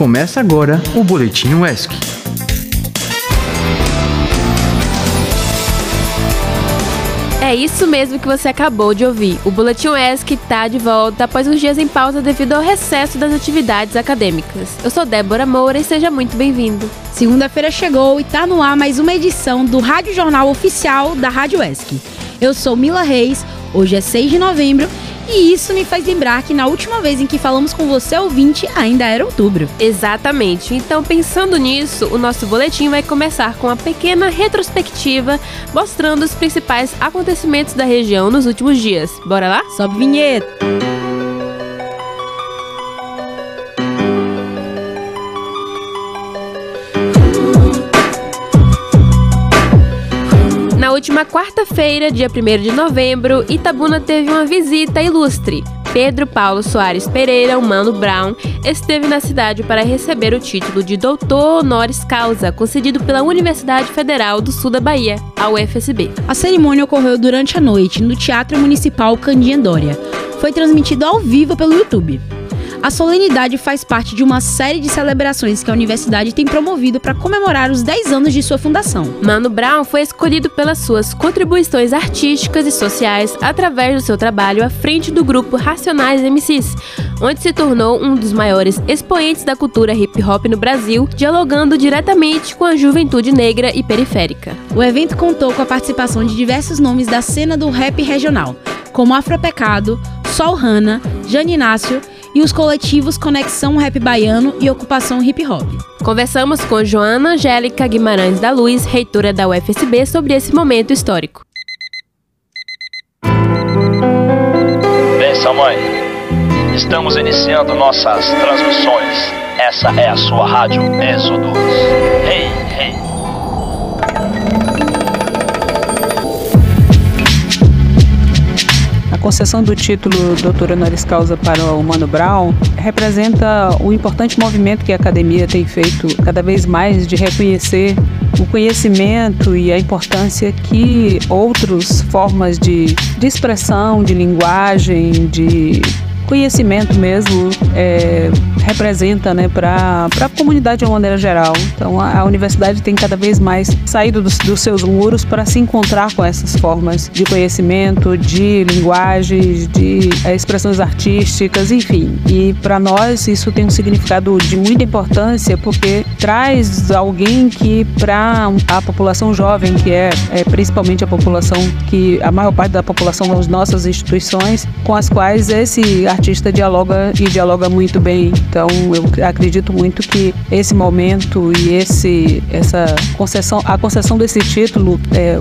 Começa agora o Boletim UESC. É isso mesmo que você acabou de ouvir. O Boletim UESC está de volta após uns dias em pausa devido ao recesso das atividades acadêmicas. Eu sou Débora Moura e seja muito bem-vindo. Segunda-feira chegou e está no ar mais uma edição do Rádio Jornal Oficial da Rádio UESC. Eu sou Mila Reis, hoje é 6 de novembro e isso me faz lembrar que na última vez em que falamos com você, ouvinte, ainda era outubro. Exatamente. Então, pensando nisso, o nosso boletim vai começar com uma pequena retrospectiva mostrando os principais acontecimentos da região nos últimos dias. Bora lá? Sobe vinheta! Última quarta-feira, dia 1 de novembro, Itabuna teve uma visita ilustre. Pedro Paulo Soares Pereira, o Mano Brown, esteve na cidade para receber o título de Doutor Honoris Causa, concedido pela Universidade Federal do Sul da Bahia, a UFSB. A cerimônia ocorreu durante a noite no Teatro Municipal Candinha Dória. Foi transmitido ao vivo pelo YouTube. A solenidade faz parte de uma série de celebrações que a universidade tem promovido para comemorar os 10 anos de sua fundação. Mano Brown foi escolhido pelas suas contribuições artísticas e sociais através do seu trabalho à frente do grupo Racionais MCs, onde se tornou um dos maiores expoentes da cultura hip hop no Brasil, dialogando diretamente com a juventude negra e periférica. O evento contou com a participação de diversos nomes da cena do rap regional, como Afropecado, Sol Hanna, Jane Inácio e os coletivos Conexão Rap Baiano e Ocupação Hip Hop. Conversamos com Joana Angélica Guimarães da Luz, reitora da UFSB, sobre esse momento histórico. Benção, mãe. Estamos iniciando nossas transmissões. Essa é a sua rádio Êxodos. Hey, hey. Concessão do título Doutor Honoris Causa para o Mano Brown representa o importante movimento que a academia tem feito cada vez mais de reconhecer o conhecimento e a importância que outras formas de, de expressão, de linguagem, de conhecimento mesmo é, representa né, para a comunidade de uma maneira geral. Então a, a universidade tem cada vez mais saído dos, dos seus muros para se encontrar com essas formas de conhecimento, de linguagens, de é, expressões artísticas, enfim. E para nós isso tem um significado de muita importância porque traz alguém que para a população jovem, que é, é principalmente a população que a maior parte da população das nossas instituições, com as quais esse artista dialoga e dialoga muito bem. Então, eu acredito muito que esse momento e esse essa concessão, a concessão desse título é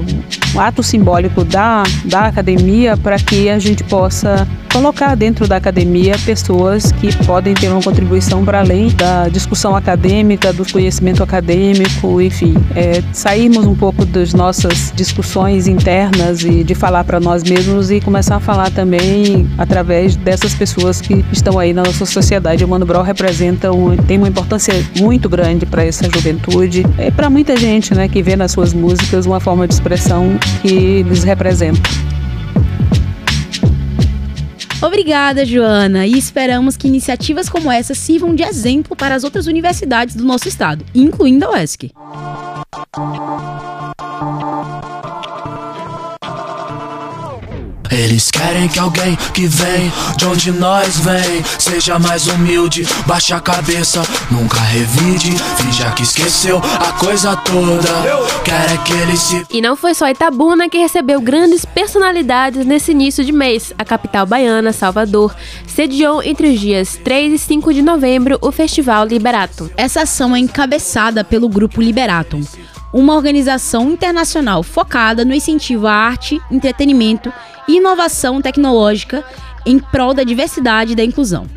um ato simbólico da da academia para que a gente possa colocar dentro da academia pessoas que podem ter uma contribuição para além da discussão acadêmica, do conhecimento acadêmico, enfim, é, sairmos um pouco das nossas discussões internas e de falar para nós mesmos e começar a falar também através dessas pessoas que estão aí na nossa sociedade. O Mano Brown representa um, tem uma importância muito grande para essa juventude, é para muita gente, né, que vê nas suas músicas uma forma de expressão que lhes representa. Obrigada, Joana, e esperamos que iniciativas como essa sirvam de exemplo para as outras universidades do nosso estado, incluindo a UESC. Eles querem que alguém que vem de onde nós vem seja mais humilde, baixe a cabeça, nunca revide, finja que esqueceu a coisa toda. Quer é que ele se. E não foi só Itabuna que recebeu grandes personalidades nesse início de mês. A capital baiana, Salvador, sediou entre os dias 3 e 5 de novembro o Festival Liberatum. Essa ação é encabeçada pelo Grupo Liberatum, uma organização internacional focada no incentivo à arte, entretenimento e inovação tecnológica em prol da diversidade e da inclusão.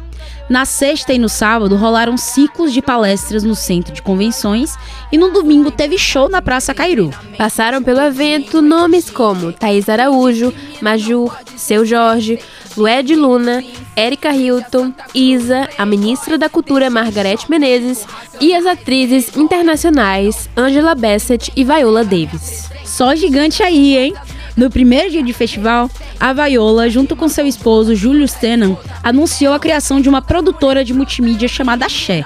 Na sexta e no sábado rolaram ciclos de palestras no centro de convenções e no domingo teve show na Praça Cairu. Passaram pelo evento nomes como Thaís Araújo, Majur, Seu Jorge, Lued Luna, Erika Hilton, Isa, a ministra da Cultura Margarete Menezes e as atrizes internacionais Angela Bassett e Viola Davis. Só gigante aí, hein? No primeiro dia de festival, a Viola, junto com seu esposo Júlio Stenan, anunciou a criação de uma produtora de multimídia chamada Xé.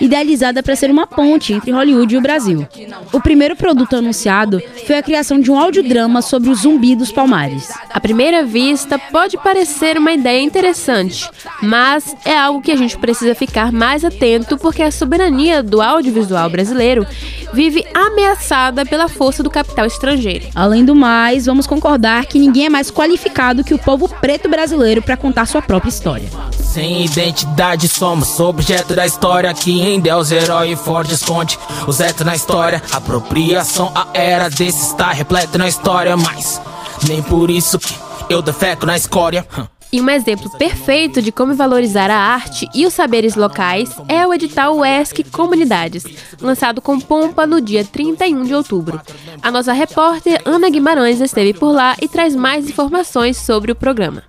idealizada para ser uma ponte entre Hollywood e o Brasil. O primeiro produto anunciado foi a criação de um audiodrama sobre o zumbi dos palmares. À primeira vista, pode parecer uma ideia interessante, mas é algo que a gente precisa ficar mais atento porque a soberania do audiovisual brasileiro vive ameaçada pela força do capital estrangeiro. Além do mais, vamos concordar que ninguém é mais qualificado que o povo preto brasileiro para contar sua própria história. Sem identidade somos objeto da história que em Deus herói forte esconde os etos na história. Apropriação a era desse está repleto na história, mas nem por isso que eu defeco na escória. E um exemplo perfeito de como valorizar a arte e os saberes locais é o edital UESC Comunidades, lançado com pompa no dia 31 de outubro. A nossa repórter Ana Guimarães esteve por lá e traz mais informações sobre o programa.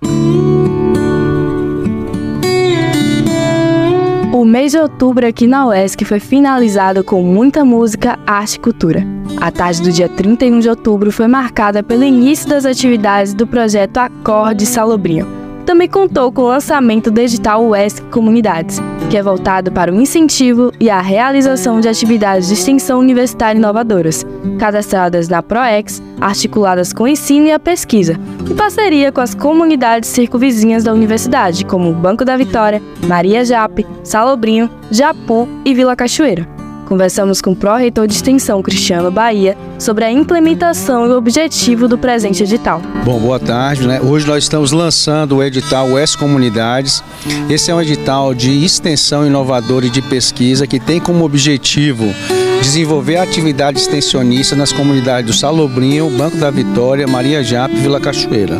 O mês de outubro aqui na UESC foi finalizado com muita música, arte e cultura. A tarde do dia 31 de outubro foi marcada pelo início das atividades do projeto Acorde Salobrinho, também contou com o lançamento do edital UESC Comunidades, que é voltado para o incentivo e a realização de atividades de extensão universitária inovadoras, cadastradas na PROEX, articuladas com o ensino e a pesquisa, em parceria com as comunidades circunvizinhas da universidade, como Banco da Vitória, Maria Jape, Salobrinho, Japu e Vila Cachoeira. Conversamos com o pró-reitor de extensão Cristiano Bahia sobre a implementação e o objetivo do presente edital. Bom, boa tarde. Né? Hoje nós estamos lançando o edital West Comunidades. Esse é um edital de extensão inovadora e de pesquisa que tem como objetivo desenvolver atividade extensionista nas comunidades do Salobrinho, Banco da Vitória, Maria Jape e Vila Cachoeira.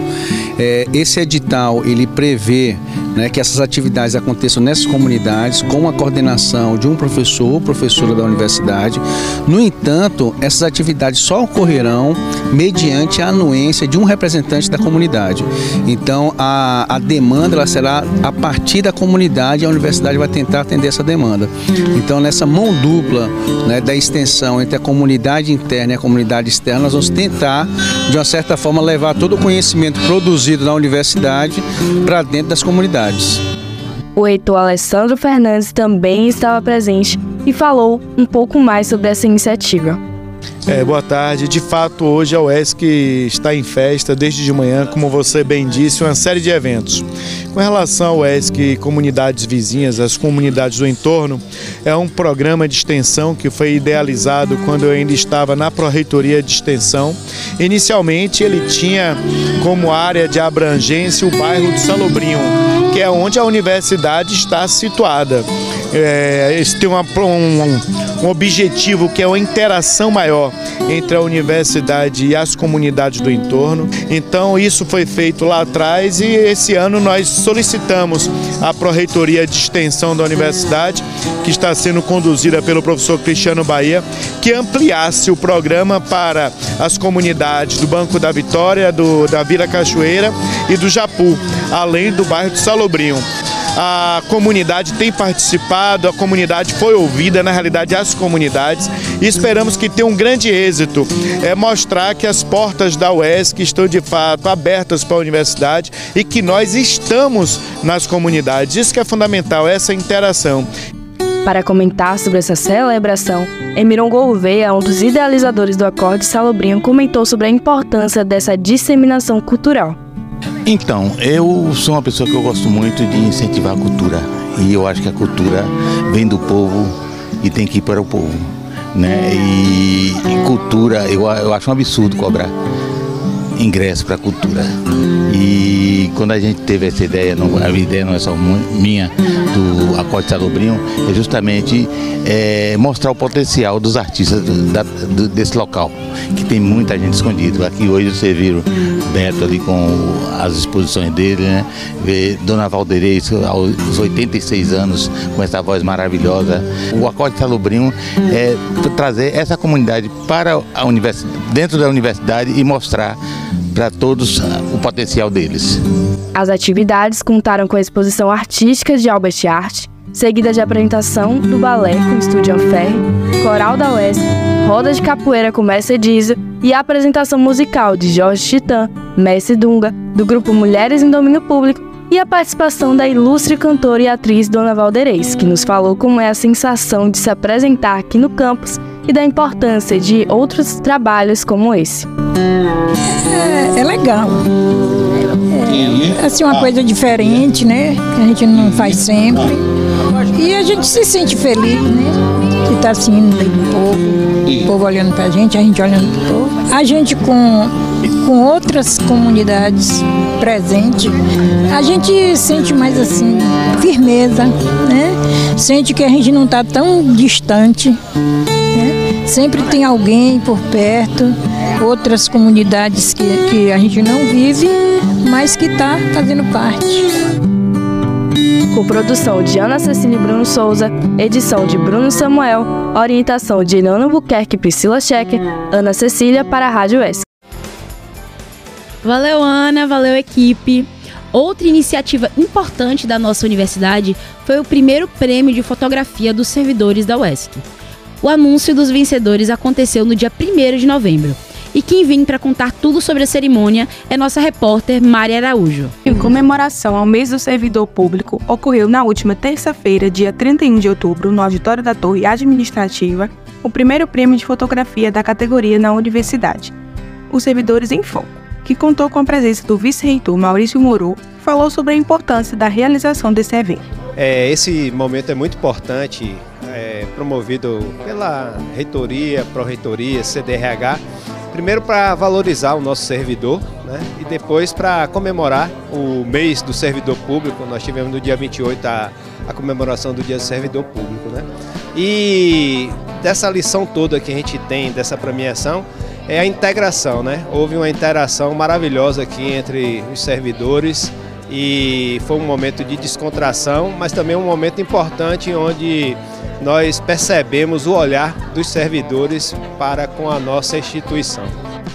É, esse edital ele prevê né, que essas atividades aconteçam nessas comunidades com a coordenação de um professor ou professora da universidade. No entanto, essas atividades só ocorrerão mediante a anuência de um representante da comunidade. Então, a, a demanda ela será a partir da comunidade e a universidade vai tentar atender essa demanda. Então, nessa mão dupla né, da extensão entre a comunidade interna e a comunidade externa, nós vamos tentar, de uma certa forma, levar todo o conhecimento produzido na universidade para dentro das comunidades. O reitor Alessandro Fernandes também estava presente e falou um pouco mais sobre essa iniciativa. É, boa tarde. De fato, hoje a UESC está em festa desde de manhã, como você bem disse, uma série de eventos. Com relação ao UESC Comunidades Vizinhas, as comunidades do entorno, é um programa de extensão que foi idealizado quando eu ainda estava na Pró-Reitoria de Extensão. Inicialmente, ele tinha como área de abrangência o bairro do Salobrinho, que é onde a universidade está situada. É, tem uma, um, um objetivo que é uma interação maior entre a universidade e as comunidades do entorno. Então isso foi feito lá atrás e esse ano nós solicitamos à Pró-Reitoria de Extensão da Universidade, que está sendo conduzida pelo professor Cristiano Bahia, que ampliasse o programa para as comunidades do Banco da Vitória, do, da Vila Cachoeira e do Japu, além do bairro de Salobrinho a comunidade tem participado, a comunidade foi ouvida, na realidade as comunidades, e esperamos que tenha um grande êxito, é mostrar que as portas da UESC estão de fato abertas para a universidade e que nós estamos nas comunidades. Isso que é fundamental, essa interação. Para comentar sobre essa celebração, Emiron Gouveia, um dos idealizadores do Acorde Salobrinho, comentou sobre a importância dessa disseminação cultural. Então, eu sou uma pessoa que eu gosto muito de incentivar a cultura. E eu acho que a cultura vem do povo e tem que ir para o povo. Né? E, e cultura, eu, eu acho um absurdo cobrar ingresso para a cultura. E quando a gente teve essa ideia, não, a ideia não é só minha, do Acorde Salobrinho, é justamente é, mostrar o potencial dos artistas do, da, do, desse local, que tem muita gente escondida. Aqui hoje você viu Beto ali com as exposições dele, né? Ver Dona Valdeirês aos 86 anos, com essa voz maravilhosa. O Acorde Salobrinho é trazer essa comunidade para a universidade, dentro da universidade e mostrar para todos o potencial deles. As atividades contaram com a exposição artística de Albert Art, seguida de apresentação do balé com Estúdio Anferre, coral da UESC, roda de capoeira com Mestre Diza e apresentação musical de Jorge Titã, Mestre Dunga, do grupo Mulheres em Domínio Público e a participação da ilustre cantora e atriz Dona Valderez, que nos falou como é a sensação de se apresentar aqui no campus e da importância de outros trabalhos como esse. É, é legal. É, assim, uma coisa diferente, né? Que a gente não faz sempre. E a gente se sente feliz, né? De estar assim no meio do povo, o povo olhando pra gente, a gente olhando pro povo. A gente com, com outras comunidades presentes, a gente sente mais assim, firmeza, né? Sente que a gente não está tão distante. Né? Sempre tem alguém por perto, outras comunidades que, que a gente não vive, mas que está fazendo parte com produção de Ana Cecília e Bruno Souza, edição de Bruno Samuel, orientação de Eliana Buquerque e Priscila Checker, Ana Cecília para a Rádio S. Valeu, Ana, valeu, equipe. Outra iniciativa importante da nossa universidade foi o primeiro prêmio de fotografia dos servidores da UESC. O anúncio dos vencedores aconteceu no dia 1 de novembro. E quem vem para contar tudo sobre a cerimônia é nossa repórter Mari Araújo. Em comemoração ao mês do servidor público, ocorreu na última terça-feira, dia 31 de outubro, no auditório da Torre Administrativa, o primeiro prêmio de fotografia da categoria na universidade, os Servidores em Foco, que contou com a presença do vice-reitor Maurício Moro, que falou sobre a importância da realização desse evento. É, esse momento é muito importante, é, promovido pela reitoria, pró-reitoria, CDRH, Primeiro para valorizar o nosso servidor né? e depois para comemorar o mês do servidor público. Nós tivemos no dia 28 a, a comemoração do dia do servidor público. Né? E dessa lição toda que a gente tem dessa premiação é a integração. Né? Houve uma interação maravilhosa aqui entre os servidores e foi um momento de descontração, mas também um momento importante onde nós percebemos o olhar dos servidores para com a nossa instituição.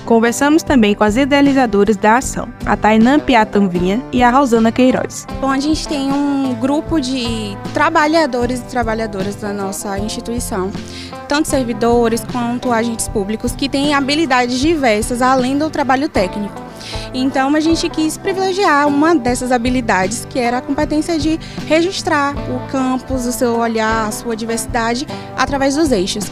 Conversamos também com as idealizadoras da ação, a Tainã Piatanvinha e a Rosana Queiroz. Bom, a gente tem um grupo de trabalhadores e trabalhadoras da nossa instituição, tanto servidores quanto agentes públicos, que têm habilidades diversas além do trabalho técnico. Então a gente quis privilegiar uma dessas habilidades, que era a competência de registrar o campus, o seu olhar, a sua diversidade através dos eixos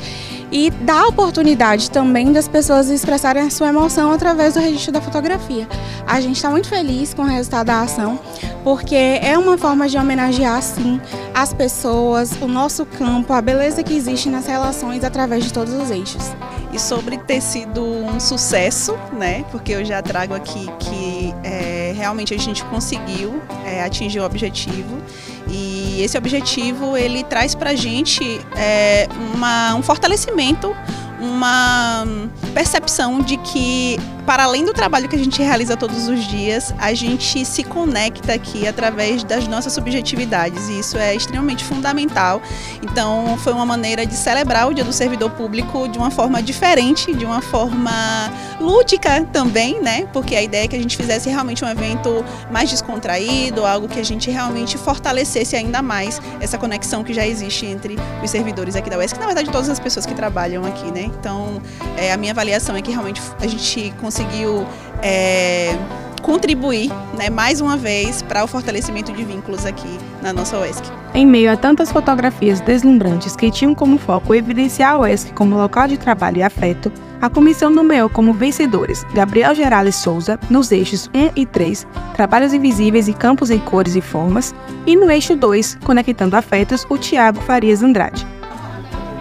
e dar oportunidade também das pessoas expressarem a sua emoção através do registro da fotografia. A gente está muito feliz com o resultado da ação, porque é uma forma de homenagear, sim, as pessoas, o nosso campo, a beleza que existe nas relações através de todos os eixos. E sobre ter sido um sucesso, né? Porque eu já trago aqui que é, realmente a gente conseguiu é, atingir o objetivo e esse objetivo ele traz para gente é, uma, um fortalecimento, uma percepção de que para além do trabalho que a gente realiza todos os dias, a gente se conecta aqui através das nossas subjetividades e isso é extremamente fundamental. Então, foi uma maneira de celebrar o Dia do Servidor Público de uma forma diferente, de uma forma lúdica também, né? Porque a ideia é que a gente fizesse realmente um evento mais descontraído, algo que a gente realmente fortalecesse ainda mais essa conexão que já existe entre os servidores aqui da UESC, na verdade todas as pessoas que trabalham aqui, né? Então, é, a minha avaliação é que realmente a gente conseguiu é, contribuir né, mais uma vez para o fortalecimento de vínculos aqui na nossa UESC. Em meio a tantas fotografias deslumbrantes que tinham como foco evidenciar a UESC como local de trabalho e afeto, a comissão nomeou como vencedores Gabriel Gerales Souza, nos eixos 1 e 3, Trabalhos Invisíveis e Campos em Cores e Formas, e no eixo 2, Conectando Afetos, o Tiago Farias Andrade.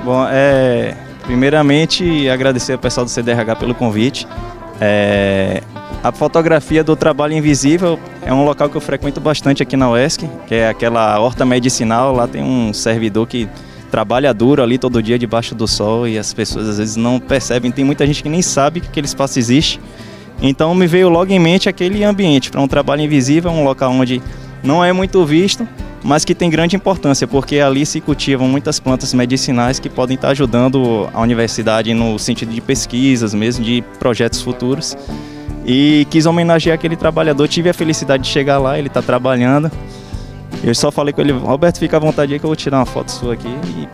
Bom, é, primeiramente agradecer ao pessoal do CDRH pelo convite. É, a fotografia do trabalho invisível é um local que eu frequento bastante aqui na UESC, que é aquela horta medicinal. Lá tem um servidor que trabalha duro ali todo dia debaixo do sol e as pessoas às vezes não percebem. Tem muita gente que nem sabe que aquele espaço existe. Então me veio logo em mente aquele ambiente para um trabalho invisível, um local onde não é muito visto, mas que tem grande importância, porque ali se cultivam muitas plantas medicinais que podem estar ajudando a universidade no sentido de pesquisas, mesmo de projetos futuros. E quis homenagear aquele trabalhador, tive a felicidade de chegar lá, ele está trabalhando. Eu só falei com ele, Roberto, fica à vontade aí que eu vou tirar uma foto sua aqui. E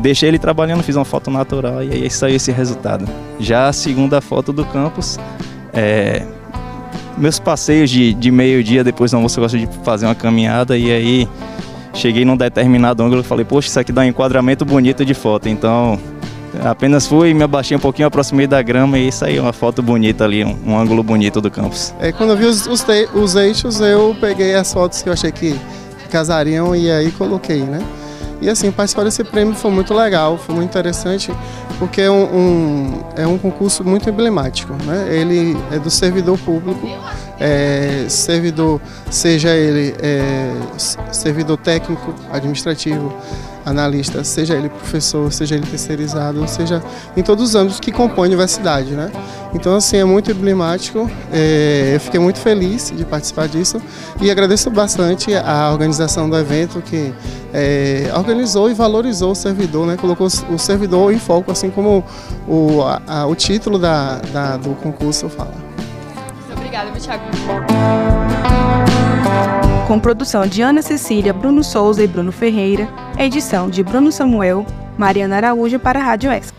deixei ele trabalhando, fiz uma foto natural e aí saiu esse resultado. Já a segunda foto do campus, é, meus passeios de, de meio-dia, depois do almoço eu gosto de fazer uma caminhada e aí cheguei num determinado ângulo e falei, poxa, isso aqui dá um enquadramento bonito de foto. Então, apenas fui, me abaixei um pouquinho, aproximei da grama e saiu uma foto bonita ali, um, um ângulo bonito do campus. É, quando eu vi os, os, os eixos, eu peguei as fotos que eu achei que casariam e aí coloquei, né? E assim, participar desse prêmio foi muito legal, foi muito interessante, porque é um, um, é um concurso muito emblemático. Né? Ele é do servidor público, é, servidor, seja ele é, servidor técnico, administrativo, analista, seja ele professor, seja ele terceirizado, seja em todos os âmbitos que compõem a universidade, né? Então, assim, é muito emblemático, é, eu fiquei muito feliz de participar disso e agradeço bastante a organização do evento que é, organizou e valorizou o servidor, né? Colocou o servidor em foco, assim como o, a, o título da, da, do concurso fala. Muito obrigada, Thiago com produção de Ana Cecília, Bruno Souza e Bruno Ferreira, edição de Bruno Samuel, Mariana Araújo para a Rádio Expo.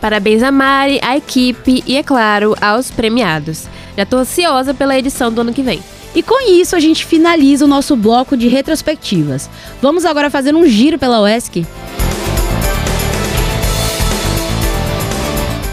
Parabéns a Mari, à equipe e, é claro, aos premiados. Já estou ansiosa pela edição do ano que vem. E com isso a gente finaliza o nosso bloco de retrospectivas. Vamos agora fazer um giro pela UESC.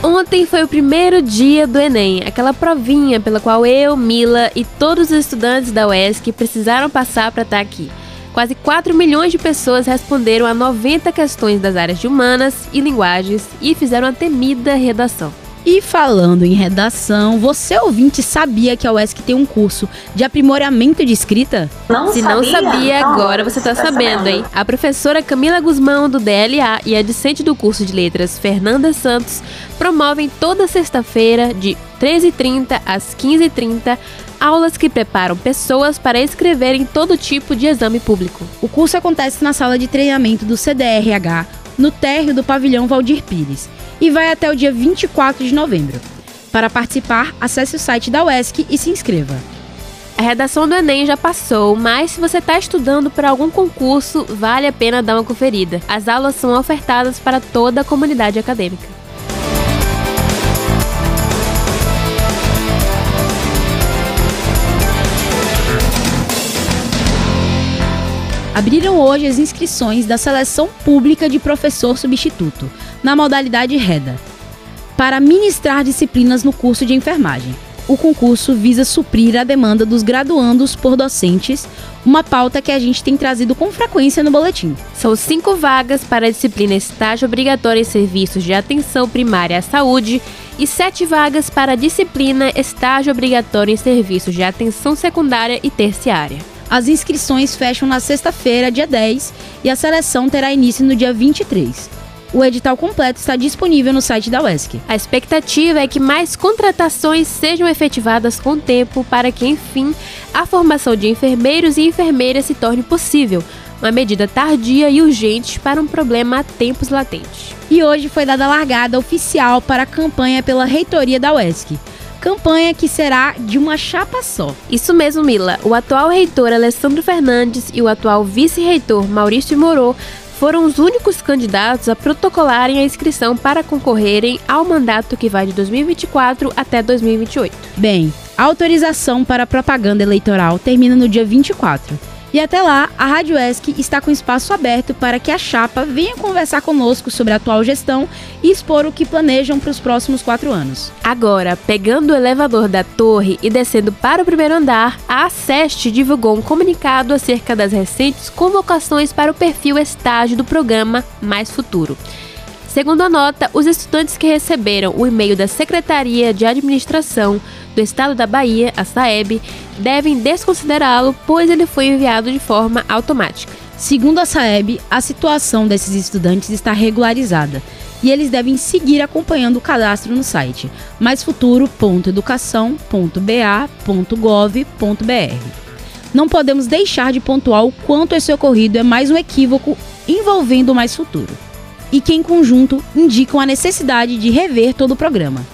Ontem foi o primeiro dia do Enem, aquela provinha pela qual eu, Mila e todos os estudantes da UESC precisaram passar para estar tá aqui. Quase 4 milhões de pessoas responderam a 90 questões das áreas de humanas e linguagens e fizeram a temida redação. E falando em redação, você ouvinte sabia que a UESC tem um curso de aprimoramento de escrita? Não Se não sabia, agora você está sabendo, hein? A professora Camila Guzmão, do DLA, e a discente do curso de letras, Fernanda Santos, promovem toda sexta-feira, de 13h30 às 15h30, aulas que preparam pessoas para escreverem todo tipo de exame público. O curso acontece na sala de treinamento do CDRH, no térreo do pavilhão Valdir Pires e vai até o dia 24 de novembro. Para participar, acesse o site da UESC e se inscreva. A redação do Enem já passou, mas se você está estudando para algum concurso, vale a pena dar uma conferida. As aulas são ofertadas para toda a comunidade acadêmica. Abriram hoje as inscrições da seleção pública de professor substituto, na modalidade REDA, para ministrar disciplinas no curso de enfermagem. O concurso visa suprir a demanda dos graduandos por docentes, uma pauta que a gente tem trazido com frequência no boletim. São cinco vagas para a disciplina estágio obrigatório em serviços de atenção primária à saúde e sete vagas para a disciplina estágio obrigatório em serviços de atenção secundária e terciária. As inscrições fecham na sexta-feira, dia 10, e a seleção terá início no dia 23. O edital completo está disponível no site da UESC. A expectativa é que mais contratações sejam efetivadas com o tempo para que, enfim, a formação de enfermeiros e enfermeiras se torne possível, uma medida tardia e urgente para um problema há tempos latente. E hoje foi dada a largada oficial para a campanha pela reitoria da UESC campanha que será de uma chapa só. Isso mesmo, Mila. O atual reitor Alessandro Fernandes e o atual vice-reitor Maurício Moro foram os únicos candidatos a protocolarem a inscrição para concorrerem ao mandato que vai de 2024 até 2028. Bem, a autorização para propaganda eleitoral termina no dia 24. E até lá, a Rádio ESC está com espaço aberto para que a chapa venha conversar conosco sobre a atual gestão e expor o que planejam para os próximos quatro anos. Agora, pegando o elevador da torre e descendo para o primeiro andar, a SEST divulgou um comunicado acerca das recentes convocações para o perfil estágio do programa Mais Futuro. Segundo a nota, os estudantes que receberam o e-mail da Secretaria de Administração do Estado da Bahia, a SAEB, devem desconsiderá-lo, pois ele foi enviado de forma automática. Segundo a SAEB, a situação desses estudantes está regularizada e eles devem seguir acompanhando o cadastro no site maisfuturo.educação.ba.gov.br. Não podemos deixar de pontuar o quanto esse ocorrido é mais um equívoco envolvendo o Mais Futuro e que, em conjunto, indicam a necessidade de rever todo o programa.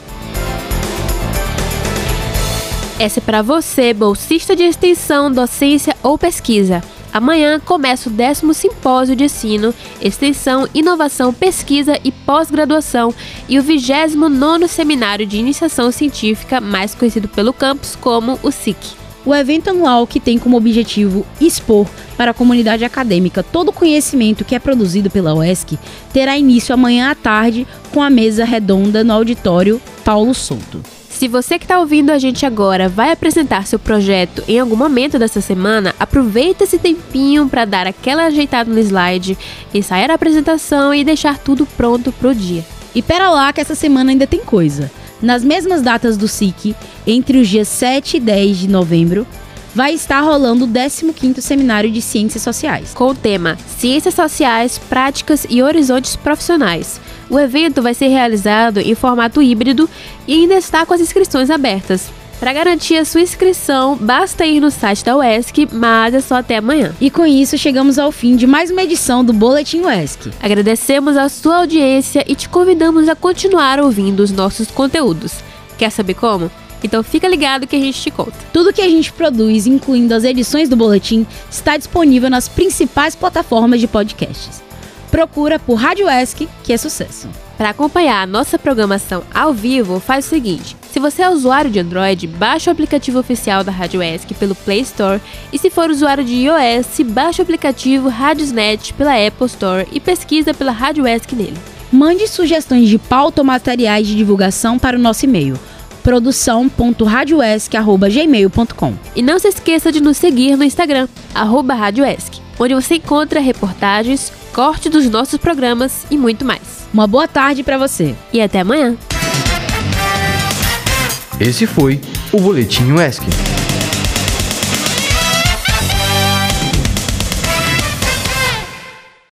Essa é para você, bolsista de extensão, docência ou pesquisa. Amanhã começa o décimo simpósio de ensino, extensão, inovação, pesquisa e pós-graduação e o 29º seminário de iniciação científica, mais conhecido pelo campus como o SIC. O evento anual que tem como objetivo expor para a comunidade acadêmica todo o conhecimento que é produzido pela UESC terá início amanhã à tarde com a mesa redonda no auditório Paulo Souto. Se você que está ouvindo a gente agora vai apresentar seu projeto em algum momento dessa semana, aproveita esse tempinho para dar aquela ajeitada no slide, ensaiar a apresentação e deixar tudo pronto para o dia. E pera lá que essa semana ainda tem coisa. Nas mesmas datas do SIC, entre os dias 7 e 10 de novembro, vai estar rolando o 15º Seminário de Ciências Sociais. Com o tema Ciências Sociais, Práticas e Horizontes Profissionais. O evento vai ser realizado em formato híbrido e ainda está com as inscrições abertas. Para garantir a sua inscrição, basta ir no site da UESC, mas é só até amanhã. E com isso, chegamos ao fim de mais uma edição do Boletim UESC. Agradecemos a sua audiência e te convidamos a continuar ouvindo os nossos conteúdos. Quer saber como? Então fica ligado que a gente te conta. Tudo que a gente produz, incluindo as edições do boletim, está disponível nas principais plataformas de podcasts. Procura por Rádio ESC, que é sucesso. Para acompanhar a nossa programação ao vivo, faz o seguinte: se você é usuário de Android, baixe o aplicativo oficial da Rádio ESC pelo Play Store e se for usuário de iOS, baixe o aplicativo Radiosnet pela Apple Store e pesquisa pela Rádio ESC nele. Mande sugestões de pauta ou materiais de divulgação para o nosso e-mail produção.radioesc.gmail.com E não se esqueça de nos seguir no Instagram, arroba Radioesc, onde você encontra reportagens, corte dos nossos programas e muito mais. Uma boa tarde para você e até amanhã. Esse foi o Boletim UESC.